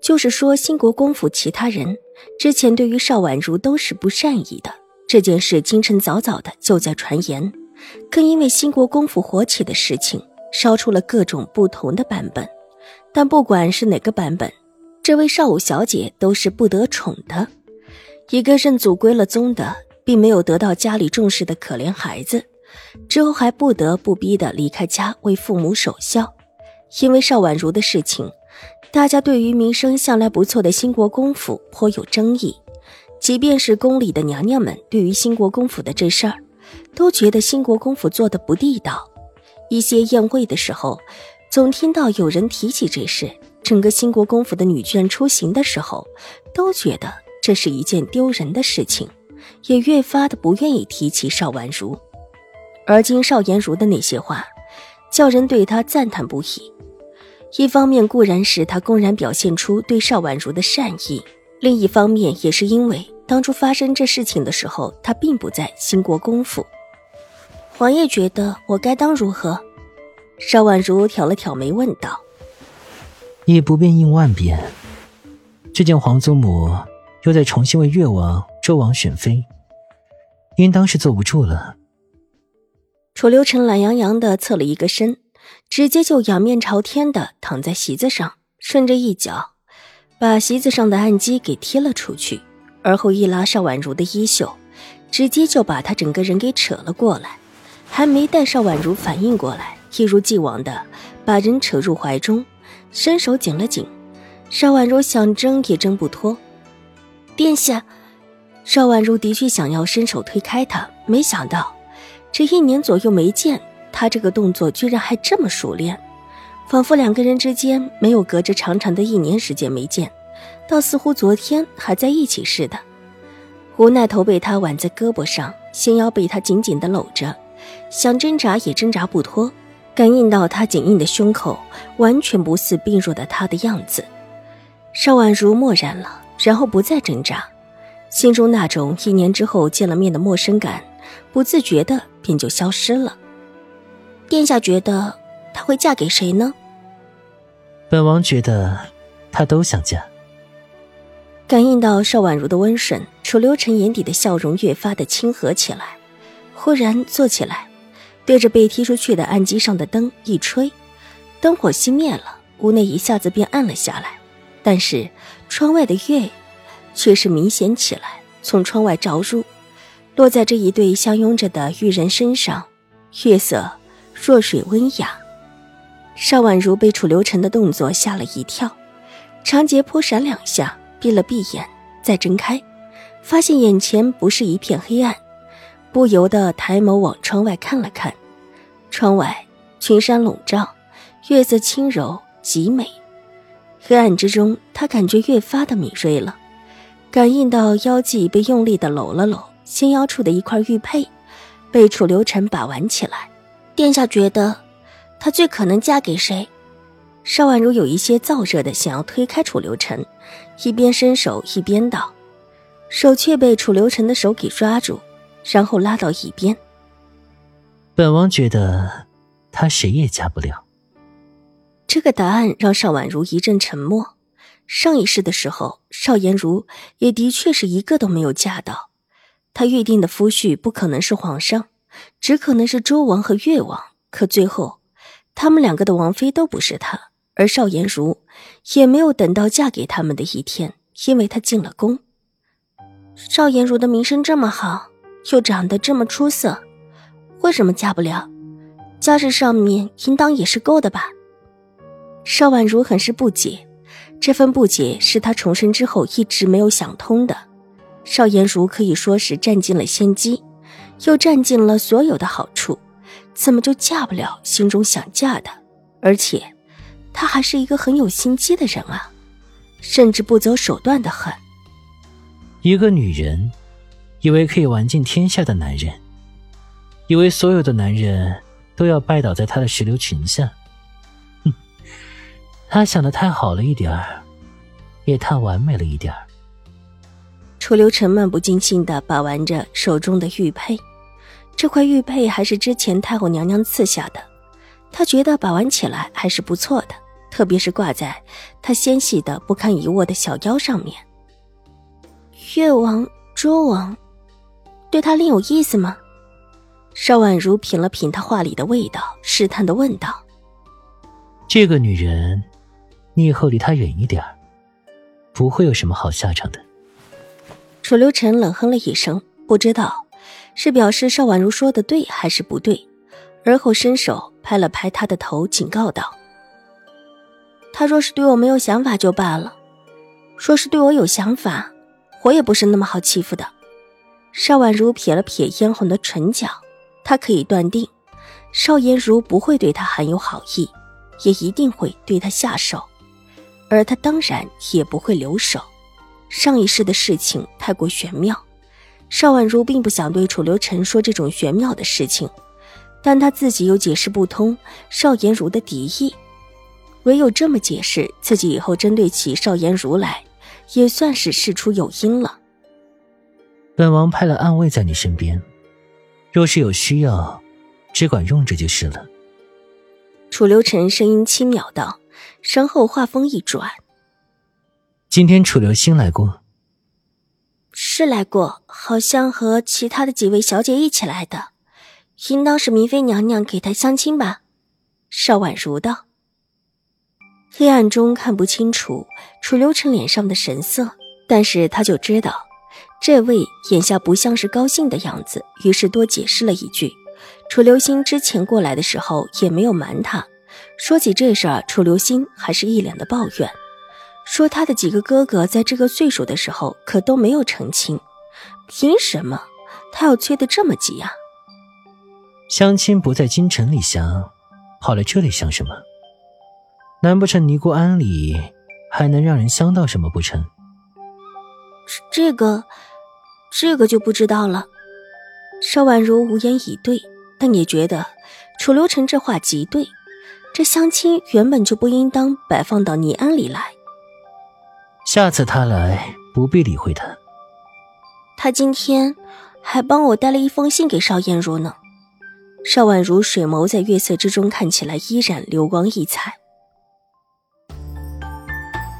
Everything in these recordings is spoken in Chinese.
就是说兴国公府其他人之前对于邵婉如都是不善意的。这件事今晨早早的就在传言，更因为兴国公府火起的事情，烧出了各种不同的版本。但不管是哪个版本，这位邵武小姐都是不得宠的，一个认祖归了宗的，并没有得到家里重视的可怜孩子，之后还不得不逼的离开家为父母守孝。因为邵婉如的事情，大家对于名声向来不错的兴国公府颇有争议。即便是宫里的娘娘们，对于兴国公府的这事儿，都觉得兴国公府做的不地道。一些宴会的时候，总听到有人提起这事。整个兴国公府的女眷出行的时候，都觉得这是一件丢人的事情，也越发的不愿意提起邵婉如。而今邵颜如的那些话，叫人对她赞叹不已。一方面固然是他公然表现出对邵婉如的善意，另一方面也是因为当初发生这事情的时候，他并不在兴国公府。王爷觉得我该当如何？邵婉如挑了挑眉问道：“以不变应万变，这件皇祖母又在重新为越王、周王选妃，应当是坐不住了。”楚留臣懒洋洋的侧了一个身。直接就仰面朝天的躺在席子上，顺着一脚把席子上的案几给踢了出去，而后一拉邵婉如的衣袖，直接就把她整个人给扯了过来。还没待邵婉如反应过来，一如既往的把人扯入怀中，伸手紧了紧。邵婉如想挣也挣不脱。殿下，邵婉如的确想要伸手推开他，没想到这一年左右没见。他这个动作居然还这么熟练，仿佛两个人之间没有隔着长长的一年时间没见，倒似乎昨天还在一起似的。无奈头被他挽在胳膊上，纤腰被他紧紧的搂着，想挣扎也挣扎不脱。感应到他紧硬的胸口，完全不似病弱的他的样子。邵婉如默然了，然后不再挣扎，心中那种一年之后见了面的陌生感，不自觉的便就消失了。殿下觉得她会嫁给谁呢？本王觉得她都想嫁。感应到邵婉如的温顺，楚留臣眼底的笑容越发的亲和起来。忽然坐起来，对着被踢出去的案几上的灯一吹，灯火熄灭了，屋内一下子便暗了下来。但是窗外的月却是明显起来，从窗外照入，落在这一对相拥着的玉人身上，月色。弱水温雅，邵婉如被楚留臣的动作吓了一跳，长睫扑闪两下，闭了闭眼，再睁开，发现眼前不是一片黑暗，不由得抬眸往窗外看了看。窗外群山笼罩，月色轻柔极美。黑暗之中，他感觉越发的敏锐了，感应到腰际被用力的搂了搂，纤腰处的一块玉佩被楚留臣把玩起来。殿下觉得，她最可能嫁给谁？邵婉如有一些燥热的想要推开楚留臣，一边伸手一边道，手却被楚留臣的手给抓住，然后拉到一边。本王觉得，她谁也嫁不了。这个答案让邵婉如一阵沉默。上一世的时候，邵颜如也的确是一个都没有嫁到，她预定的夫婿不可能是皇上。只可能是周王和越王，可最后，他们两个的王妃都不是他，而邵颜如也没有等到嫁给他们的一天，因为她进了宫。邵颜如的名声这么好，又长得这么出色，为什么嫁不了？家世上面应当也是够的吧？邵婉如很是不解，这份不解是她重生之后一直没有想通的。邵颜如可以说是占尽了先机。又占尽了所有的好处，怎么就嫁不了心中想嫁的？而且，他还是一个很有心机的人啊！甚至不择手段的很。一个女人，以为可以玩尽天下的男人，以为所有的男人都要拜倒在她的石榴裙下。哼，她想的太好了一点儿，也太完美了一点儿。楚留臣漫不经心的把玩着手中的玉佩，这块玉佩还是之前太后娘娘赐下的，他觉得把玩起来还是不错的，特别是挂在他纤细的不堪一握的小腰上面。越王、周王，对他另有意思吗？邵婉如品了品他话里的味道，试探的问道：“这个女人，你以后离她远一点不会有什么好下场的。”楚留臣冷哼了一声，不知道是表示邵婉如说的对还是不对，而后伸手拍了拍他的头，警告道：“他若是对我没有想法就罢了，说是对我有想法，我也不是那么好欺负的。”邵婉如撇了撇嫣红的唇角，她可以断定，邵颜如不会对她含有好意，也一定会对她下手，而她当然也不会留手。上一世的事情太过玄妙，邵婉如并不想对楚留臣说这种玄妙的事情，但她自己又解释不通邵颜如的敌意，唯有这么解释，自己以后针对起邵颜如来，也算是事出有因了。本王派了暗卫在你身边，若是有需要，只管用着就是了。楚留臣声音轻渺道，身后话锋一转。今天楚留星来过，是来过，好像和其他的几位小姐一起来的，应当是明妃娘娘给他相亲吧？邵婉如道。黑暗中看不清楚楚留臣脸上的神色，但是他就知道，这位眼下不像是高兴的样子，于是多解释了一句。楚留星之前过来的时候也没有瞒他，说起这事儿，楚留星还是一脸的抱怨。说他的几个哥哥在这个岁数的时候可都没有成亲，凭什么他要催得这么急啊？相亲不在京城里相，跑来这里相什么？难不成尼姑庵里还能让人相到什么不成？这个，这个就不知道了。邵婉如无言以对，但也觉得楚留臣这话极对，这相亲原本就不应当摆放到尼庵里来。下次他来，不必理会他。他今天还帮我带了一封信给邵艳如呢。邵婉如水眸在月色之中看起来依然流光溢彩。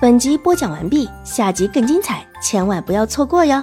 本集播讲完毕，下集更精彩，千万不要错过哟。